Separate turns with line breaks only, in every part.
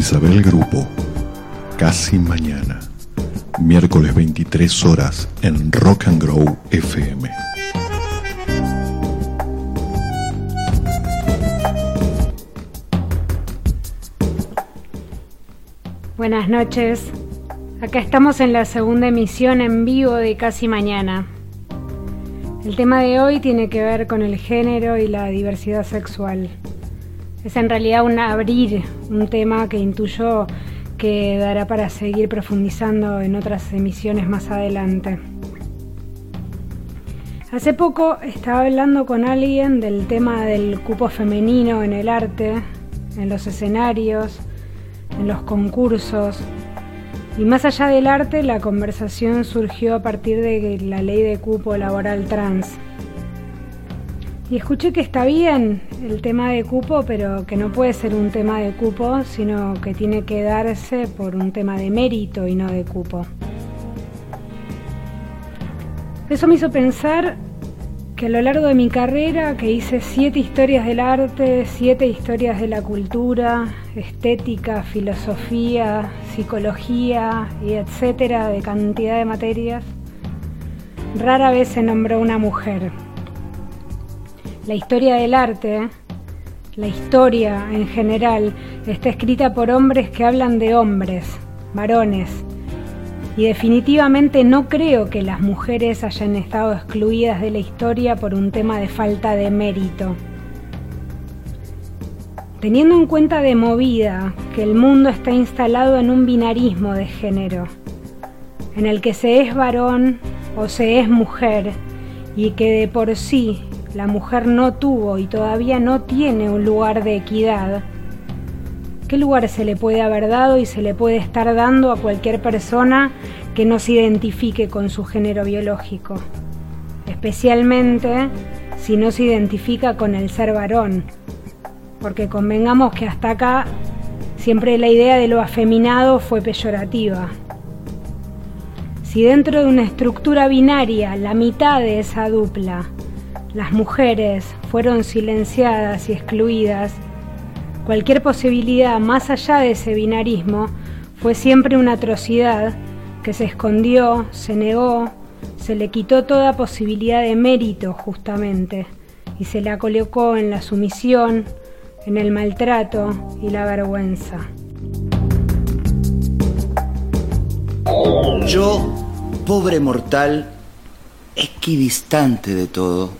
Isabel Grupo, casi mañana, miércoles 23 horas en Rock and Grow FM.
Buenas noches. Acá estamos en la segunda emisión en vivo de Casi Mañana. El tema de hoy tiene que ver con el género y la diversidad sexual. Es en realidad un abrir un tema que intuyo que dará para seguir profundizando en otras emisiones más adelante. Hace poco estaba hablando con alguien del tema del cupo femenino en el arte, en los escenarios, en los concursos. Y más allá del arte, la conversación surgió a partir de la ley de cupo laboral trans. Y escuché que está bien el tema de cupo, pero que no puede ser un tema de cupo, sino que tiene que darse por un tema de mérito y no de cupo. Eso me hizo pensar que a lo largo de mi carrera, que hice siete historias del arte, siete historias de la cultura, estética, filosofía, psicología y etcétera, de cantidad de materias, rara vez se nombró una mujer la historia del arte, la historia en general, está escrita por hombres que hablan de hombres, varones. Y definitivamente no creo que las mujeres hayan estado excluidas de la historia por un tema de falta de mérito. Teniendo en cuenta de movida que el mundo está instalado en un binarismo de género, en el que se es varón o se es mujer, y que de por sí la mujer no tuvo y todavía no tiene un lugar de equidad, ¿qué lugar se le puede haber dado y se le puede estar dando a cualquier persona que no se identifique con su género biológico? Especialmente si no se identifica con el ser varón, porque convengamos que hasta acá siempre la idea de lo afeminado fue peyorativa. Si dentro de una estructura binaria la mitad de esa dupla las mujeres fueron silenciadas y excluidas, cualquier posibilidad más allá de ese binarismo fue siempre una atrocidad que se escondió, se negó, se le quitó toda posibilidad de mérito justamente y se la colocó en la sumisión, en el maltrato y la vergüenza.
Yo, pobre mortal, equidistante de todo,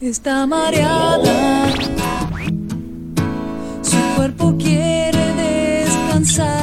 Está mareada, su cuerpo quiere descansar,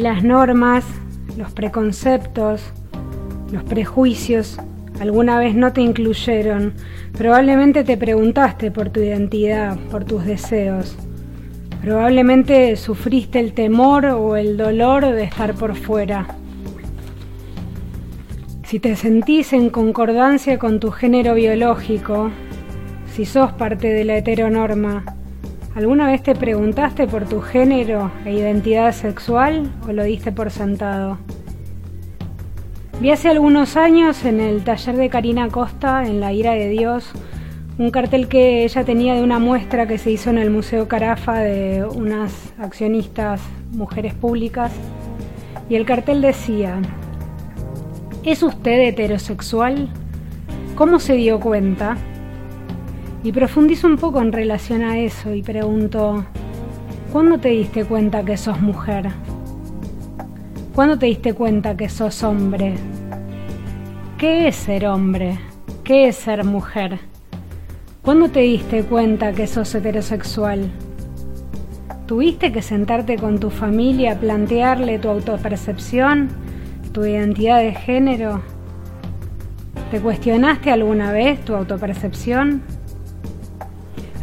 las
normas, los preconceptos, los prejuicios alguna vez no te incluyeron, probablemente te preguntaste por tu identidad, por tus deseos. Probablemente sufriste el temor o el dolor de estar por fuera. Si te sentís en concordancia con tu género biológico, si sos parte de la heteronorma, ¿Alguna vez te preguntaste por tu género e identidad sexual o lo diste por sentado? Vi hace algunos años en el taller de Karina Costa, en La Ira de Dios, un cartel que ella tenía de una muestra que se hizo en el Museo Carafa de unas accionistas mujeres públicas. Y el cartel decía, ¿es usted heterosexual? ¿Cómo se dio cuenta? Y profundizo un poco en relación a eso y pregunto, ¿cuándo te diste cuenta que sos mujer? ¿Cuándo te diste cuenta que sos hombre? ¿Qué es ser hombre? ¿Qué es ser mujer? ¿Cuándo te diste cuenta que sos heterosexual? ¿Tuviste que sentarte con tu familia a plantearle tu autopercepción, tu identidad de género? ¿Te cuestionaste alguna vez tu autopercepción?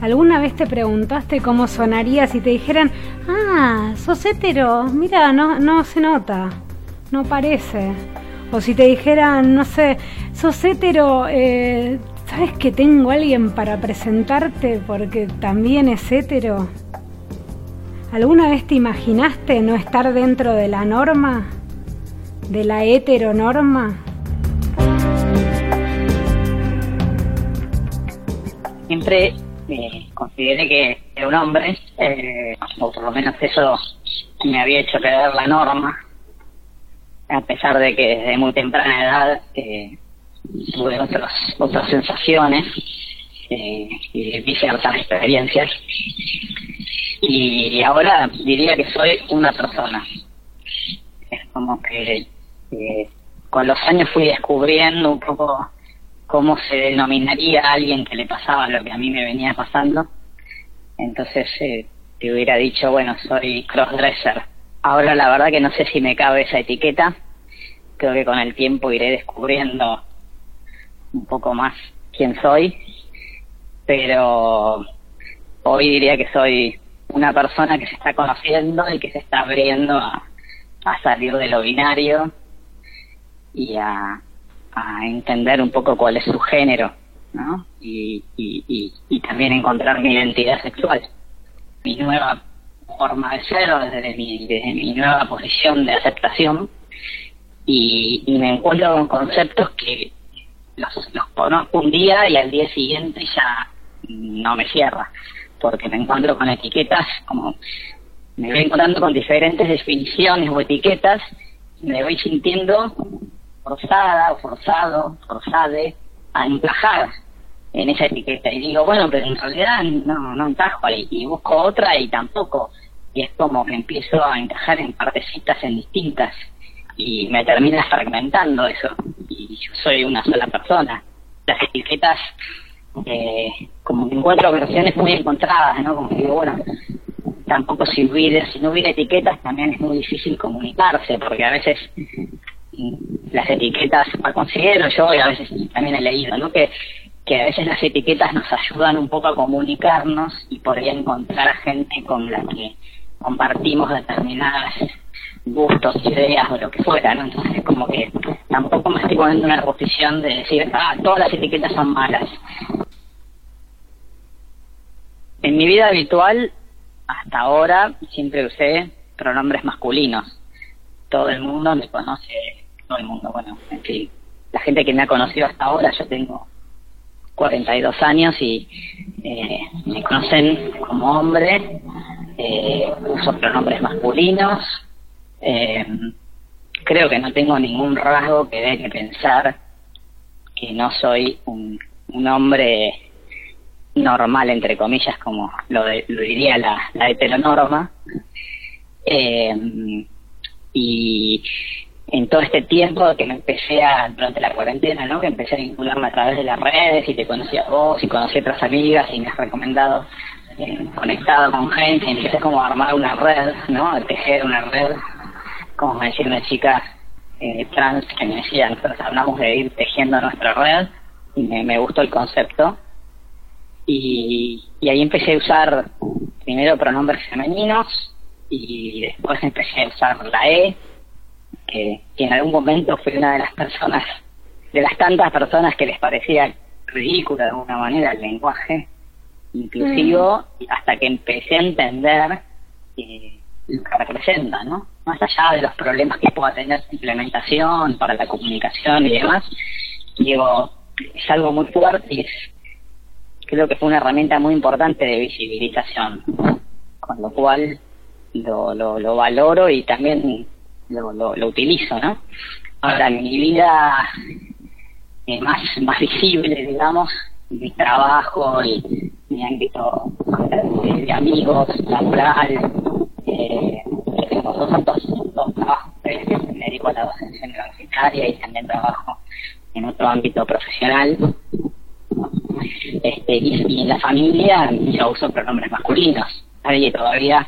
¿Alguna vez te preguntaste cómo sonaría si te dijeran, ah, sos hetero, mira, no, no se nota, no parece? O si te dijeran, no sé, sos hetero, eh, ¿sabes que tengo alguien para presentarte porque también es hetero? ¿Alguna vez te imaginaste no estar dentro de la norma? ¿De la heteronorma?
Siempre eh, consideré que era un hombre, eh, o por lo menos eso me había hecho creer la norma, a pesar de que desde muy temprana edad eh, tuve otras, otras sensaciones eh, y vi ciertas experiencias. Y ahora diría que soy una persona. Es como que con los años fui descubriendo un poco cómo se denominaría a alguien que le pasaba lo que a mí me venía pasando. Entonces eh, te hubiera dicho, bueno, soy crossdresser. Ahora la verdad que no sé si me cabe esa etiqueta. Creo que con el tiempo iré descubriendo un poco más quién soy. Pero hoy diría que soy una persona que se está conociendo y que se está abriendo a, a salir de lo binario y a, a entender un poco cuál es su género, ¿no? Y, y, y, también encontrar mi identidad sexual, mi nueva forma de ser desde mi, desde mi nueva posición de aceptación y, y me encuentro con conceptos que los, los conozco un día y al día siguiente ya no me cierra, porque me encuentro con etiquetas como me voy encontrando con diferentes definiciones o etiquetas me voy sintiendo forzada o forzado, forzade a encajar en esa etiqueta. Y digo, bueno, pero en realidad no, encajo ahí. Y busco otra y tampoco. Y es como que empiezo a encajar en partecitas en distintas. Y me termina fragmentando eso. Y yo soy una sola persona. Las etiquetas, eh, como que encuentro versiones muy encontradas, ¿no? Como que digo, bueno, tampoco si hubiera, si no hubiera etiquetas también es muy difícil comunicarse, porque a veces las etiquetas, considero yo y a veces también he leído, ¿no? Que, que a veces las etiquetas nos ayudan un poco a comunicarnos y podría encontrar gente con la que compartimos determinadas gustos, ideas o lo que fuera, ¿no? Entonces como que tampoco me estoy poniendo en una posición de decir, ah, todas las etiquetas son malas. En mi vida habitual, hasta ahora, siempre usé pronombres masculinos. Todo el mundo me conoce todo el mundo, bueno, en fin, la gente que me ha conocido hasta ahora, yo tengo 42 años y eh, me conocen como hombre, eh, uso pronombres masculinos, eh, creo que no tengo ningún rasgo que dé que pensar que no soy un, un hombre normal, entre comillas, como lo, lo diría la, la heteronorma. Eh, y en todo este tiempo que me empecé a, durante la cuarentena, ¿no? Que empecé a vincularme a través de las redes y te conocí a vos y conocí a otras amigas y me has recomendado eh, conectado con gente y empecé como a armar una red, ¿no? A tejer una red, como me decía una chica eh, trans que me decía, nosotros hablamos de ir tejiendo nuestra red y me, gustó el concepto. Y, y ahí empecé a usar primero pronombres femeninos y después empecé a usar la E que, en algún momento fui una de las personas, de las tantas personas que les parecía ridículo de alguna manera el lenguaje inclusivo, mm. hasta que empecé a entender eh, lo que representa, ¿no? Más allá de los problemas que pueda tener su implementación para la comunicación y demás, digo, es algo muy fuerte y es, creo que fue una herramienta muy importante de visibilización, con lo cual lo, lo, lo valoro y también lo, lo, utilizo, ¿no? Ahora, en mi vida eh, más, más visible, digamos, mi trabajo y mi ámbito de, amigos, laboral. Eh, tengo dos, dos, dos trabajos me dedico a la docencia universitaria y también trabajo en otro ámbito profesional. Este, y, en la familia yo uso pronombres masculinos. Nadie todavía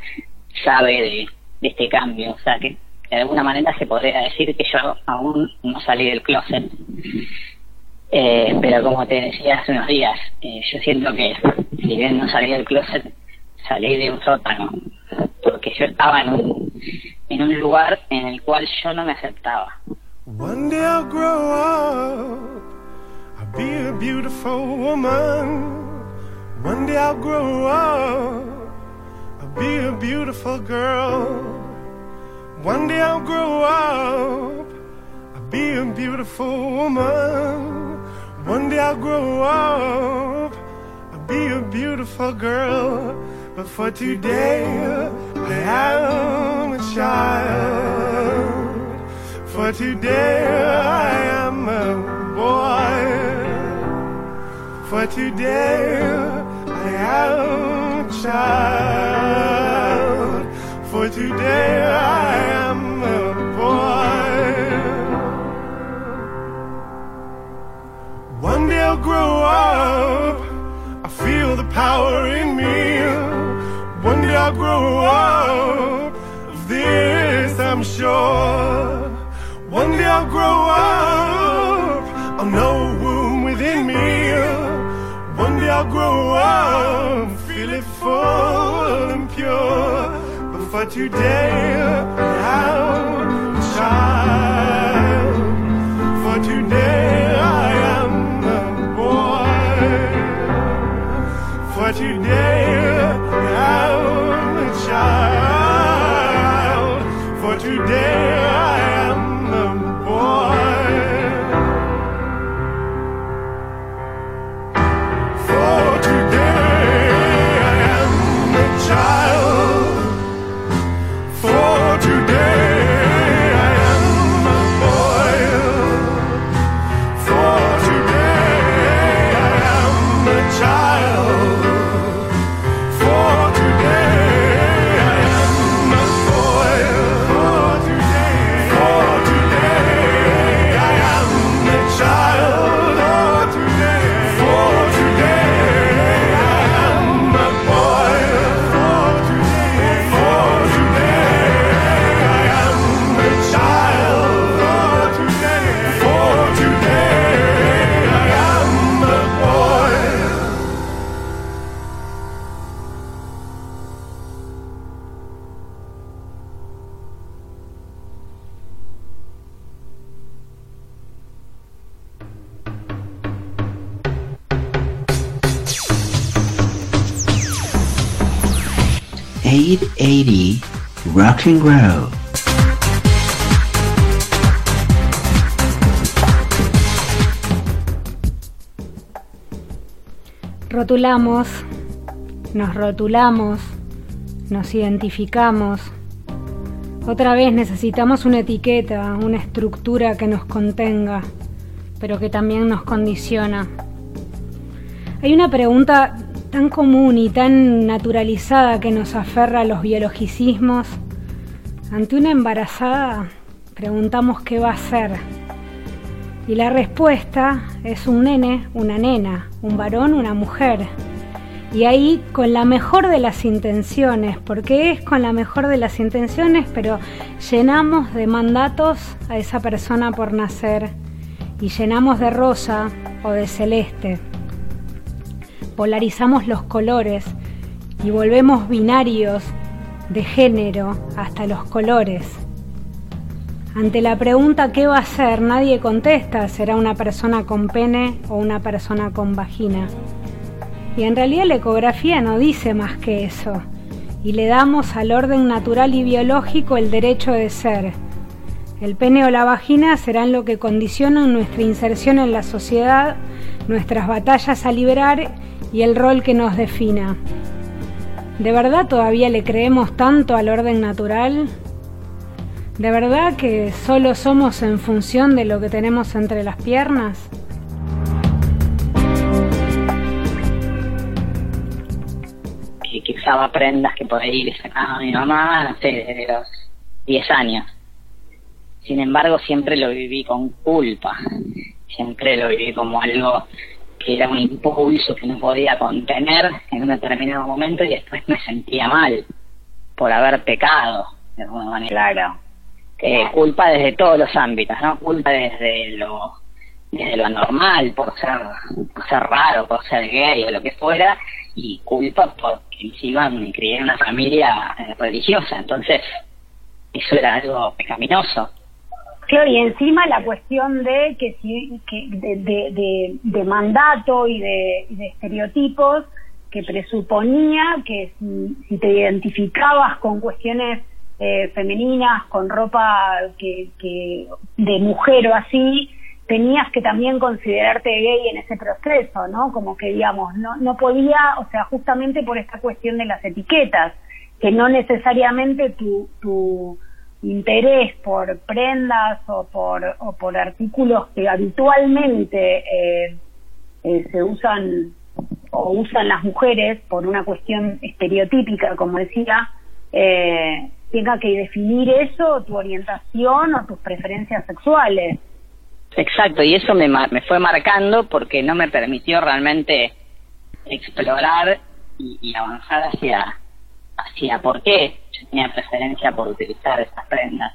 sabe de, este cambio. O sea que de alguna manera se podría decir que yo aún no salí del closet. Eh, pero como te decía hace unos días, eh, yo siento que si bien no salí del closet, salí de un sótano, porque yo estaba en un, en un lugar en el cual yo no me aceptaba.
One day I'll grow up, I'll be a beautiful woman. One day I'll grow up, I'll be a beautiful girl. One day I'll grow up, I'll be a beautiful woman. One day I'll grow up, I'll be a beautiful girl. But for today, I am a child. For today I am a boy. For today I am a child. For today I One day I'll grow up. I feel the power in me. One day I'll grow up. Of this I'm sure. One day I'll grow up, I'll know a womb within me. One day I'll grow up, feel it full and pure. But for today, I'm a today, I'm a child. For today, I
Rotulamos, nos rotulamos, nos identificamos. Otra vez necesitamos una etiqueta, una estructura que nos contenga, pero que también nos condiciona. Hay una pregunta tan común y tan naturalizada que nos aferra a los biologicismos, ante una embarazada preguntamos qué va a ser. Y la respuesta es un nene, una nena, un varón, una mujer. Y ahí con la mejor de las intenciones, porque es con la mejor de las intenciones, pero llenamos de mandatos a esa persona por nacer y llenamos de rosa o de celeste polarizamos los colores y volvemos binarios de género hasta los colores. Ante la pregunta ¿qué va a ser? nadie contesta, será una persona con pene o una persona con vagina. Y en realidad la ecografía no dice más que eso, y le damos al orden natural y biológico el derecho de ser. El pene o la vagina serán lo que condicionan nuestra inserción en la sociedad, nuestras batallas a liberar y el rol que nos defina. ¿De verdad todavía le creemos tanto al orden natural? ¿De verdad que solo somos en función de lo que tenemos entre las piernas?
Que, que usaba prendas que por ahí le sacaba a mi mamá, no sé, desde los 10 años. Sin embargo, siempre lo viví con culpa, siempre lo viví como algo que era un impulso que no podía contener en un determinado momento y después me sentía mal por haber pecado, de alguna manera.
Claro.
Eh, culpa desde todos los ámbitos, ¿no? Culpa desde lo desde lo anormal, por ser, por ser raro, por ser gay o lo que fuera, y culpa porque encima me crié en una familia eh, religiosa, entonces eso era algo pecaminoso.
Claro, y encima la cuestión de que, si, que de, de, de, de mandato y de, estereotipos que presuponía que si, si te identificabas con cuestiones eh, femeninas, con ropa que, que de mujer o así, tenías que también considerarte gay en ese proceso, ¿no? Como que, digamos, no, no podía, o sea, justamente por esta cuestión de las etiquetas, que no necesariamente tu, tu interés por prendas o por, o por artículos que habitualmente eh, eh, se usan o usan las mujeres por una cuestión estereotípica, como decía, eh, tenga que definir eso, tu orientación o tus preferencias sexuales.
Exacto, y eso me, me fue marcando porque no me permitió realmente explorar y, y avanzar hacia, hacia por qué yo tenía preferencia por utilizar estas prendas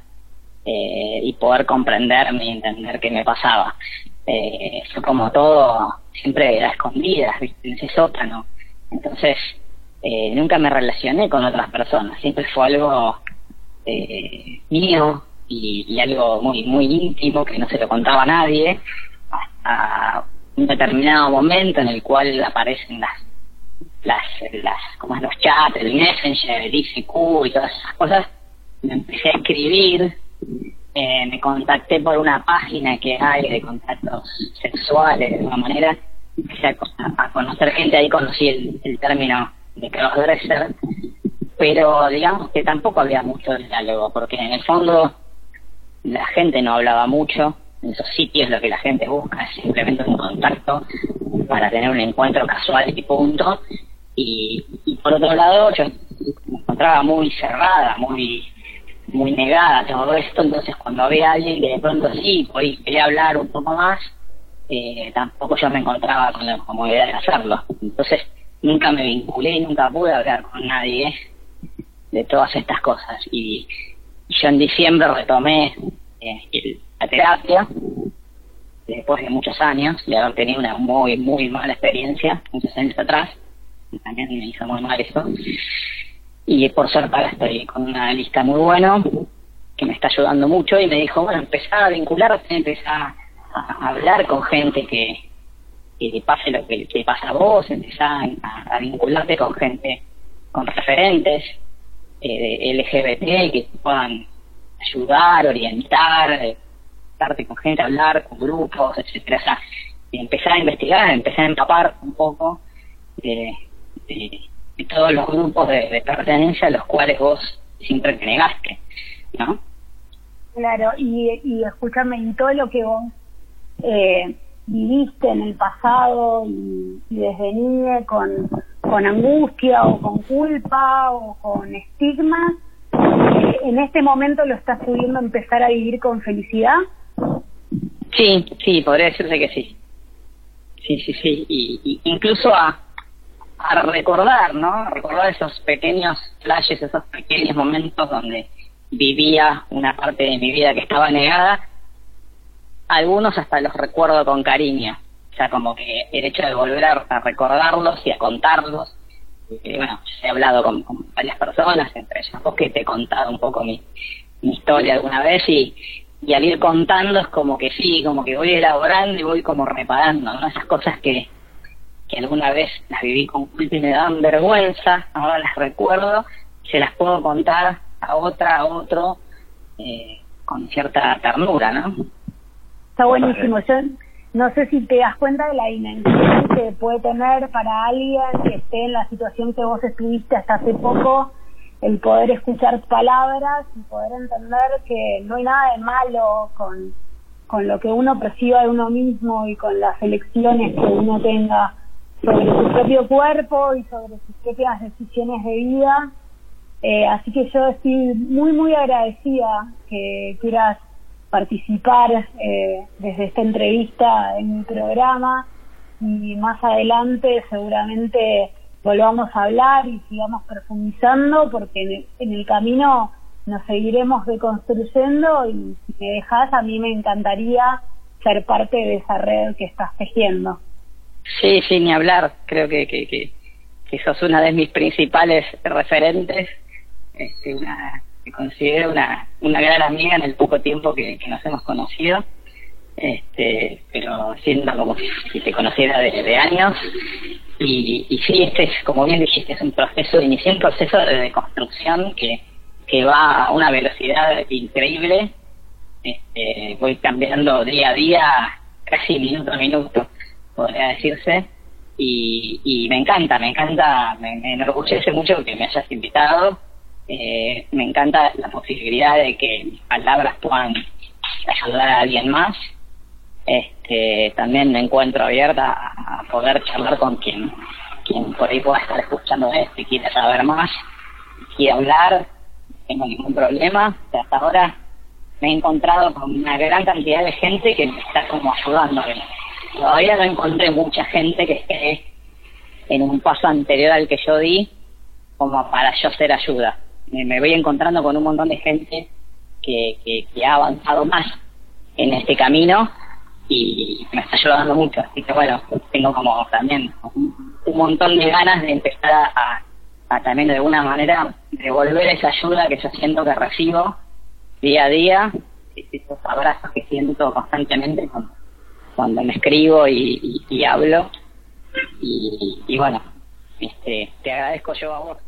eh, y poder comprenderme y entender qué me pasaba. Eh, fue como todo, siempre era escondidas, ¿viste? en ese sótano. Entonces, eh, nunca me relacioné con otras personas, siempre fue algo eh, mío y, y algo muy muy íntimo que no se lo contaba a nadie hasta un determinado momento en el cual aparecen las las, las como es los chats, el Messenger, el ICQ y todas esas cosas, me empecé a escribir, eh, me contacté por una página que hay de contactos sexuales de alguna manera, empecé a, conocer gente, ahí conocí el, el término de crossdresser, pero digamos que tampoco había mucho diálogo, porque en el fondo la gente no hablaba mucho, en esos sitios lo que la gente busca es simplemente un contacto para tener un encuentro casual y punto, y, por otro lado yo me encontraba muy cerrada, muy muy negada todo esto, entonces cuando había alguien que de pronto sí podía, quería hablar un poco más, eh, tampoco yo me encontraba con la comodidad de hacerlo. Entonces nunca me vinculé nunca pude hablar con nadie de todas estas cosas. Y yo en diciembre retomé eh, la terapia, después de muchos años, de haber tenido una muy, muy mala experiencia, muchos años atrás, también me hizo muy mal eso. Y por suerte ahora estoy con una lista muy buena que me está ayudando mucho y me dijo, bueno, empezar a vincularte, empezar a, hablar con gente que, que pase lo que te pasa a vos, empezar a, vincularte con gente, con referentes eh, LGBT que puedan ayudar, orientar, eh, con gente, hablar con grupos, etcétera. O empezar a investigar, empezar a empapar un poco de, de, de todos los grupos de, de, pertenencia a los cuales vos siempre te negaste, ¿no?
Claro, y, y escúchame, y todo lo que vos eh, viviste en el pasado y, y desde niña con, con angustia o con culpa o con estigmas, eh, ¿en este momento lo estás pudiendo empezar a vivir con felicidad?
Sí, sí, podría decirse que sí. Sí, sí, sí. Y, y incluso a, a recordar, ¿no? Recordar esos pequeños flashes, esos pequeños momentos donde vivía una parte de mi vida que estaba negada. Algunos hasta los recuerdo con cariño. O sea, como que el hecho de volver a, recordarlos y a contarlos. Eh, bueno, he hablado con, con, varias personas, entre ellas vos que te he contado un poco mi, mi historia alguna vez y, y al ir contando es como que sí, como que voy elaborando y voy como reparando, ¿no? Esas cosas que, que alguna vez las viví con culpa y me dan vergüenza, ahora las recuerdo, se las puedo contar a otra, a otro, eh, con cierta ternura, ¿no?
Está buenísimo. Yo no sé si te das cuenta de la dimensión que puede tener para alguien que esté en la situación que vos estuviste hasta hace poco, el poder escuchar palabras y poder entender que no hay nada de malo con, con lo que uno perciba de uno mismo y con las elecciones que uno tenga sobre su propio cuerpo y sobre sus propias decisiones de vida. Eh, así que yo estoy muy, muy agradecida que quieras participar eh, desde esta entrevista en mi programa y más adelante seguramente volvamos a hablar y sigamos profundizando porque en el, camino nos seguiremos deconstruyendo y si me dejas a mí me encantaría ser parte de esa red que estás tejiendo.
Sí, sí, ni hablar. Creo que, que, que, que sos una de mis principales referentes. Este, una, me considero una, una gran amiga en el poco tiempo que, nos hemos conocido. Este, pero siendo como si te conociera de, de años. Y, y sí, este es, como bien dijiste, es un proceso, inicié un proceso de deconstrucción que, que va a una velocidad increíble. Este, voy cambiando día a día, casi minuto a minuto, podría decirse. Y, y me encanta, me encanta, me, me enorgullece mucho que me hayas invitado. Eh, me encanta la posibilidad de que mis palabras puedan ayudar a alguien más. Este, también me encuentro abierta a, poder charlar con quien, quien por ahí pueda estar escuchando esto y quiera saber más, quiere hablar, no tengo ningún problema. Hasta ahora me he encontrado con una gran cantidad de gente que me está como ayudando. Todavía no encontré mucha gente que esté en un paso anterior al que yo di como para yo ser ayuda. Me, voy encontrando con un montón de gente que, que, ha avanzado más en este camino y me está ayudando mucho. Así que bueno, tengo como también un, montón de ganas de empezar a, a, también de alguna manera devolver esa ayuda que yo siento que recibo día a día, esos abrazos que siento constantemente cuando, cuando me escribo y, y, hablo. Y, y bueno, este, te agradezco yo a vos.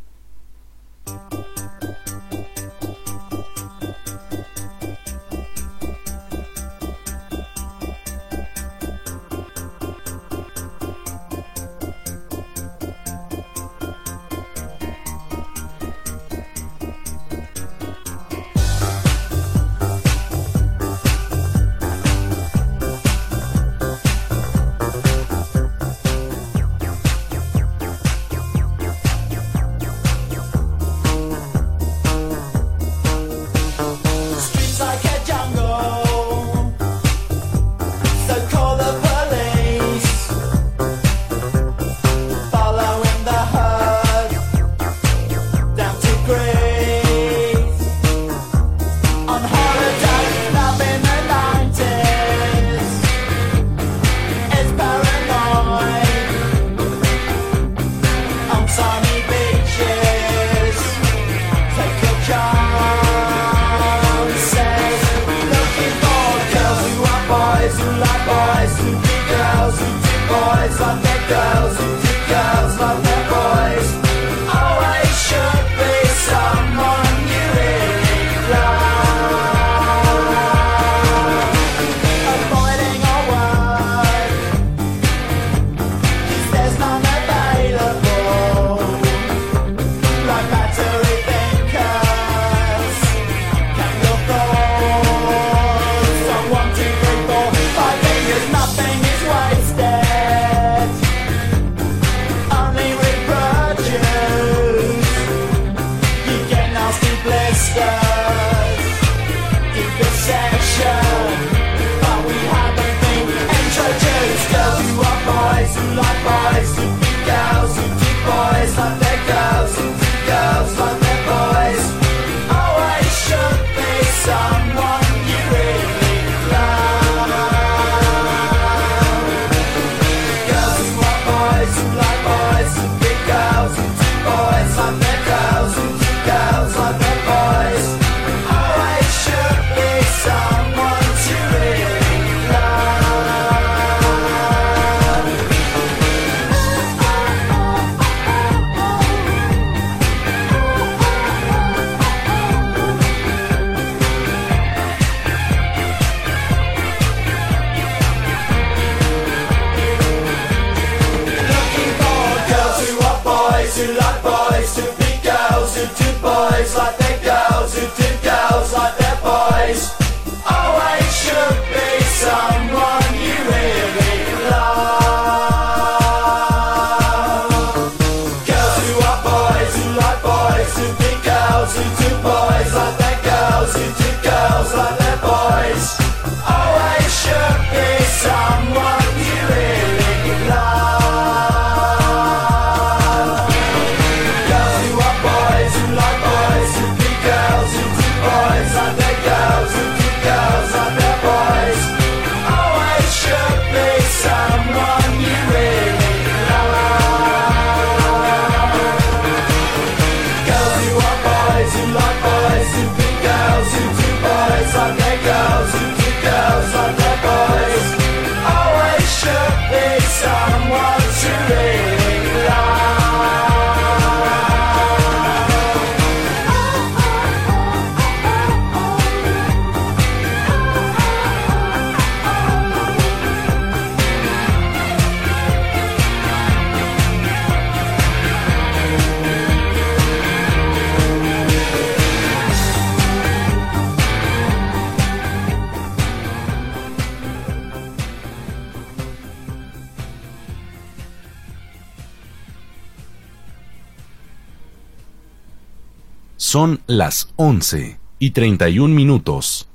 Son las 11 y 31 minutos.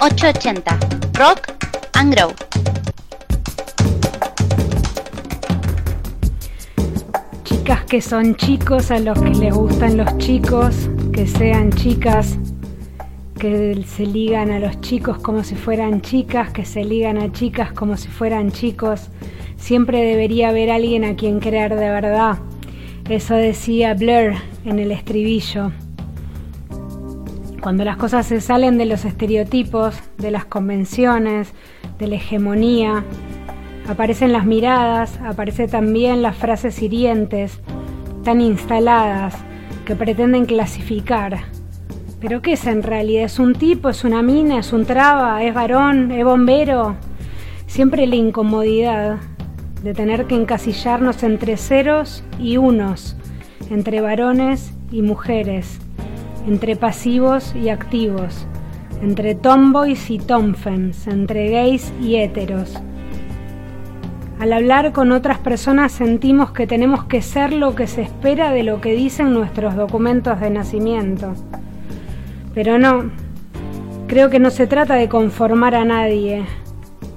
...880... Rock and Grow.
Chicas que son chicos a los que les gustan los chicos, que sean chicas que se ligan a los chicos como si fueran chicas, que se ligan a chicas como si fueran chicos. Siempre debería haber alguien a quien creer de verdad. Eso decía Blur en el estribillo. Cuando las cosas se salen de los estereotipos, de las convenciones, de la hegemonía, aparecen las miradas, aparecen también las frases hirientes, tan instaladas, que pretenden clasificar. ¿Pero qué es en realidad? ¿Es un tipo? ¿Es una mina? ¿Es un traba? ¿Es varón? ¿Es bombero? Siempre la incomodidad de tener que encasillarnos entre ceros y unos, entre varones y mujeres, entre pasivos y activos, entre tomboys y tomfens, entre gays y héteros. Al hablar con otras personas sentimos que tenemos que ser lo que se espera de lo que dicen nuestros documentos de nacimiento. Pero no, creo que no se trata de conformar a nadie.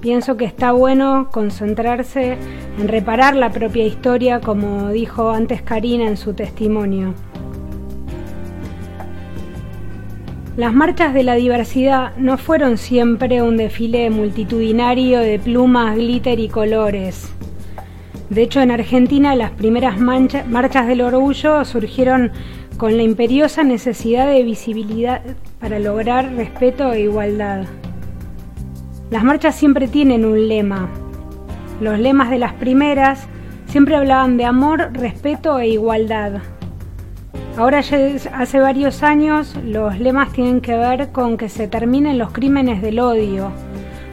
Pienso que está bueno concentrarse en reparar la propia historia, como dijo antes Karina en su testimonio. Las marchas de la diversidad no fueron siempre un desfile multitudinario de plumas, glitter y colores. De hecho, en Argentina las primeras marchas del orgullo surgieron con la imperiosa necesidad de visibilidad para lograr respeto e igualdad. Las marchas siempre tienen un lema. Los lemas de las primeras siempre hablaban de amor, respeto e igualdad. Ahora hace varios años los lemas tienen que ver con que se terminen los crímenes del odio,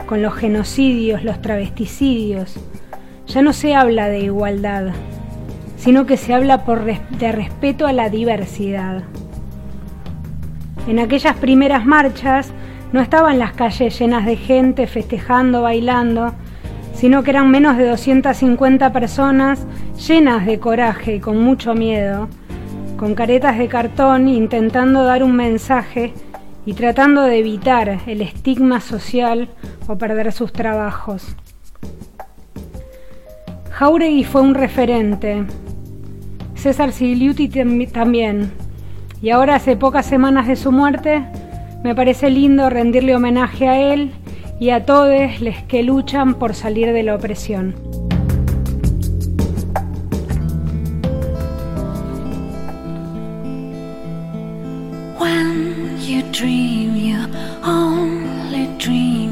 con los genocidios, los travesticidios. Ya no se habla de igualdad, sino que se habla de respeto a la diversidad. En aquellas primeras marchas no estaban las calles llenas de gente festejando, bailando, sino que eran menos de 250 personas llenas de coraje y con mucho miedo, con caretas de cartón intentando dar un mensaje y tratando de evitar el estigma social o perder sus trabajos. Jauregui fue un referente, César Sigliuti también. Y ahora, hace pocas semanas de su muerte, me parece lindo rendirle homenaje a él y a todos los que luchan por salir de la opresión.
When you dream, you only dream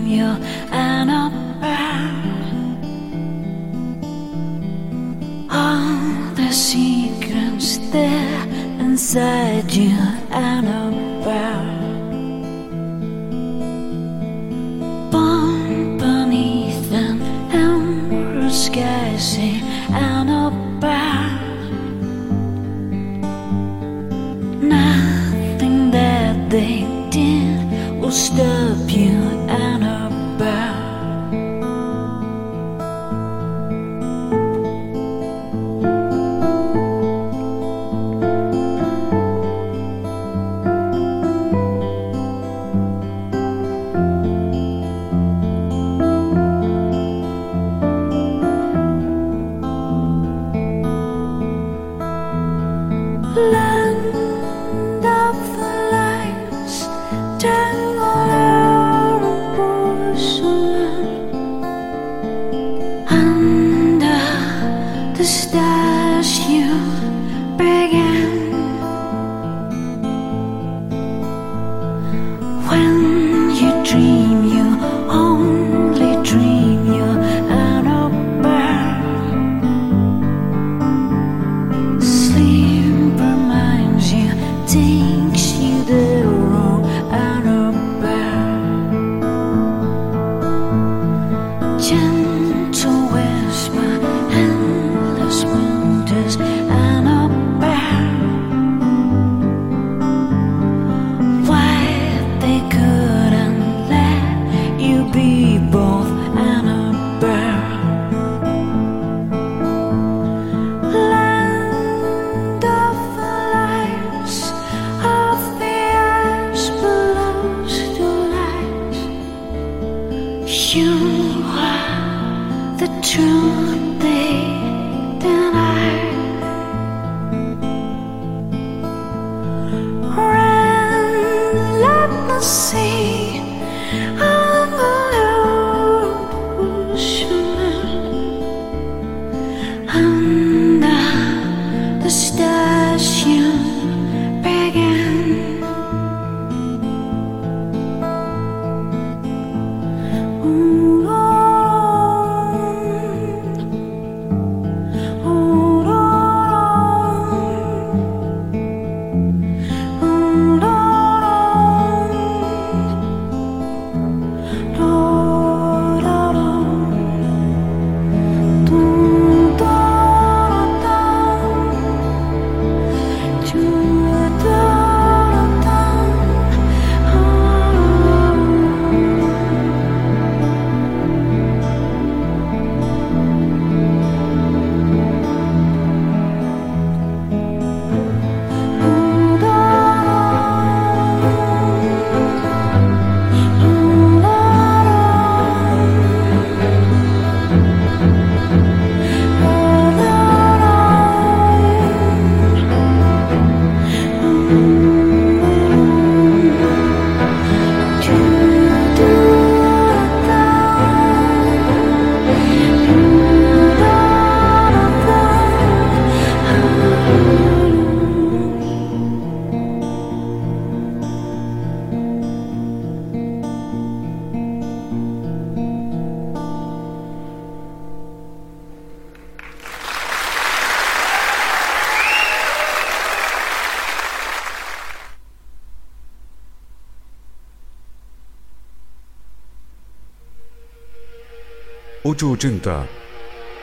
...880...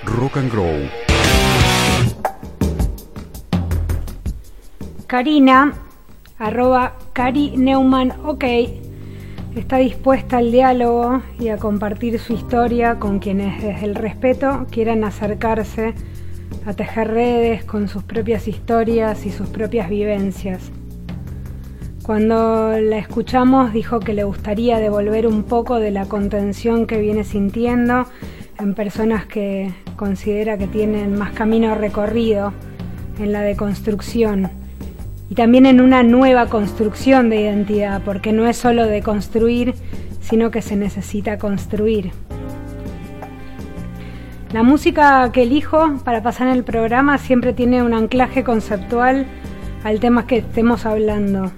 Rock and Grow.
Karina, arroba Cari Neumann, ok, está dispuesta al diálogo y a compartir su historia con quienes desde el respeto quieran acercarse a tejer redes con sus propias historias y sus propias vivencias. Cuando la escuchamos dijo que le gustaría devolver un poco de la contención que viene sintiendo en personas que considera que tienen más camino recorrido en la deconstrucción y también en una nueva construcción de identidad, porque no es solo de construir, sino que se necesita construir. La música que elijo para pasar en el programa siempre tiene un anclaje conceptual al tema que estemos hablando.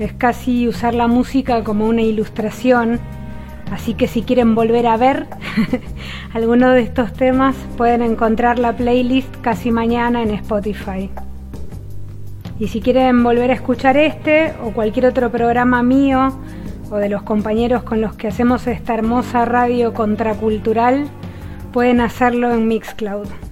Es casi usar la música como una ilustración, así que si quieren volver a ver alguno de estos temas pueden encontrar la playlist casi mañana en Spotify. Y si quieren volver a escuchar este o cualquier otro programa mío o de los compañeros con los que hacemos esta hermosa radio contracultural, pueden hacerlo en Mixcloud.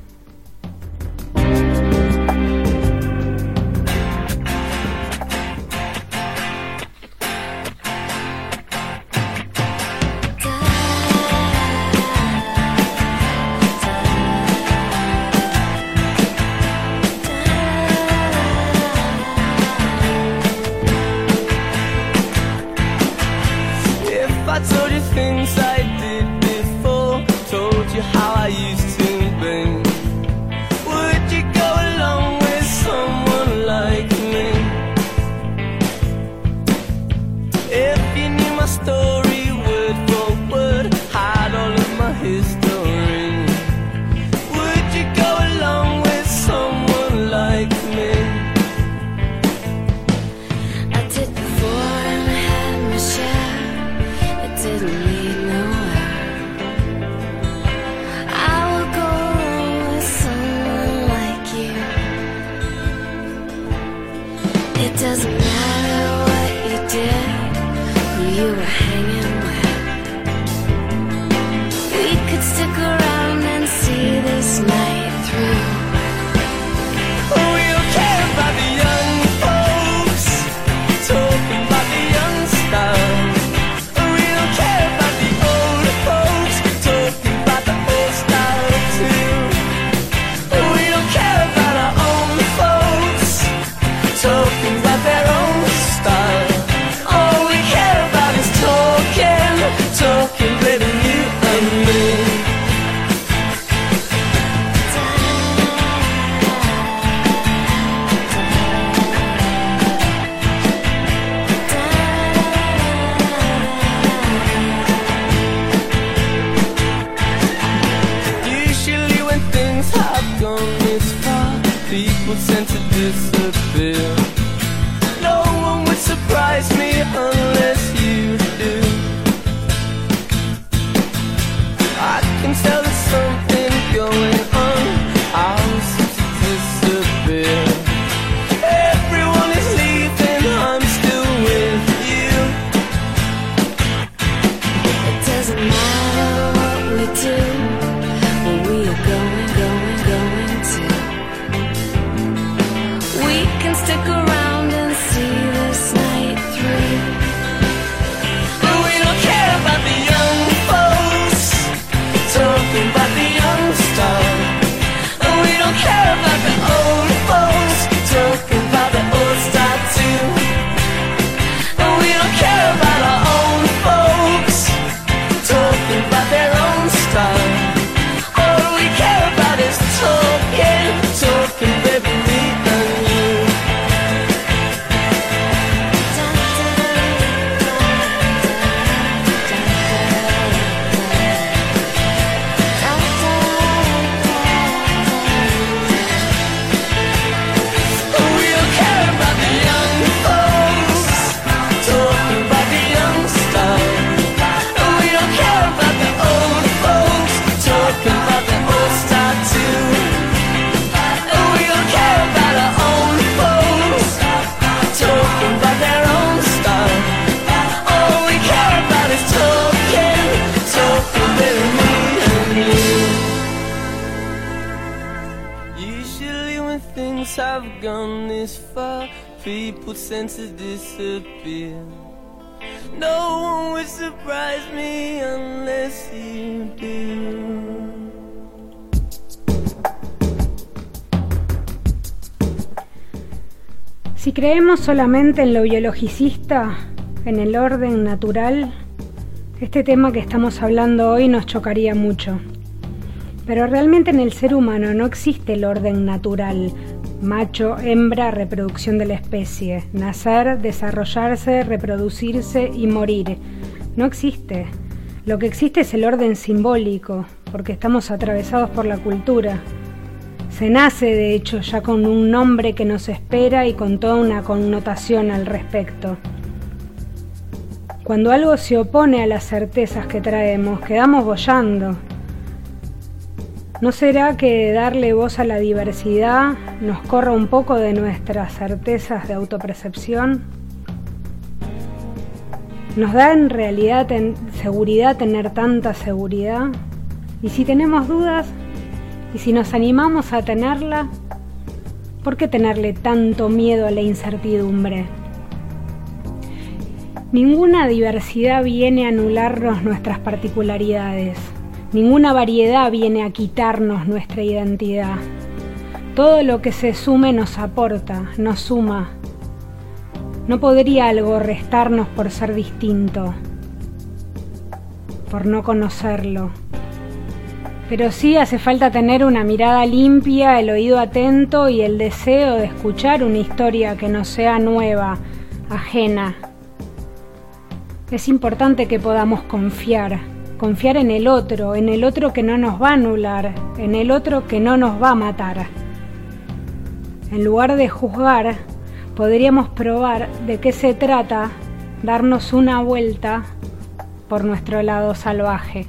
Si creemos solamente en lo biologicista, en el orden natural, este tema que estamos hablando hoy nos chocaría mucho. Pero realmente en el ser humano no existe el orden natural, macho, hembra, reproducción de la especie, nacer, desarrollarse, reproducirse y morir. No existe. Lo que existe es el orden simbólico, porque estamos atravesados por la cultura. Se nace, de hecho, ya con un nombre que nos espera y con toda una connotación al respecto. Cuando algo se opone a las certezas que traemos, quedamos bollando. ¿No será que darle voz a la diversidad nos corra un poco de nuestras certezas de autopercepción? ¿Nos da en realidad seguridad tener tanta seguridad? Y si tenemos dudas, y si nos animamos a tenerla, ¿por qué tenerle tanto miedo a la incertidumbre? Ninguna diversidad viene a anularnos nuestras particularidades. Ninguna variedad viene a quitarnos nuestra identidad. Todo lo que se sume nos aporta, nos suma. No podría algo restarnos por ser distinto, por no conocerlo. Pero sí hace falta tener una mirada limpia, el oído atento y el deseo de escuchar una historia que no sea nueva, ajena. Es importante que podamos confiar, confiar en el otro, en el otro que no nos va a anular, en el otro que no nos va a matar. En lugar de juzgar, podríamos probar de qué se trata, darnos una vuelta por nuestro lado salvaje.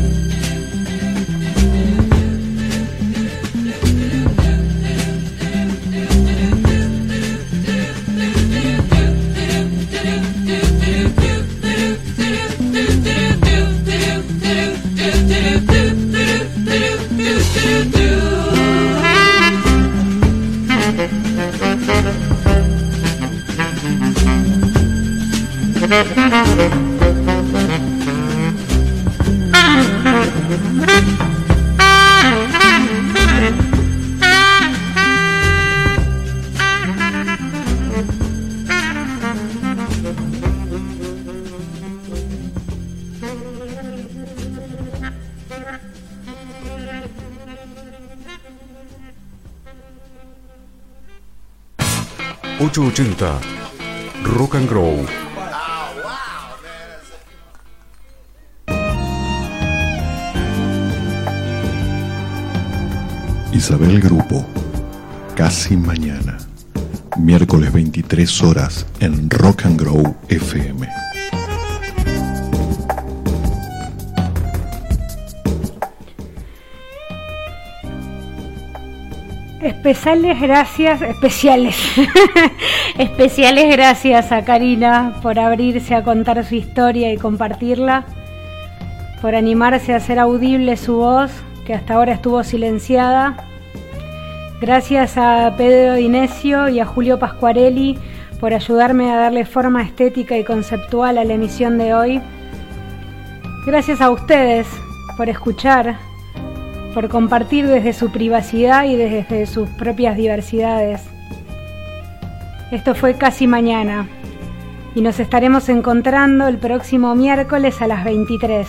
Isabel Grupo, casi mañana. Miércoles 23 horas en Rock and Grow FM.
Especiales gracias, especiales, especiales gracias a Karina por abrirse a contar su historia y compartirla, por animarse a hacer audible su voz, que hasta ahora estuvo silenciada. Gracias a Pedro Inesio y a Julio Pascuarelli por ayudarme a darle forma estética y conceptual a la emisión de hoy. Gracias a ustedes por escuchar, por compartir desde su privacidad y desde sus propias diversidades. Esto fue casi mañana y nos estaremos encontrando el próximo miércoles a las 23.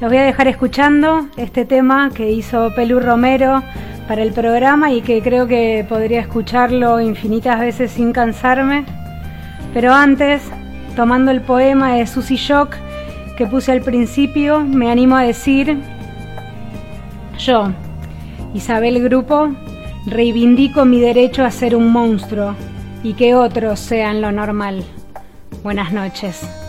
Los voy a dejar escuchando este tema que hizo Pelú Romero para el programa y que creo que podría escucharlo infinitas veces sin cansarme. Pero antes, tomando el poema de Susy Shock, que puse al principio, me animo a decir, yo, Isabel Grupo, reivindico mi derecho a ser un monstruo y que otros sean lo normal. Buenas noches.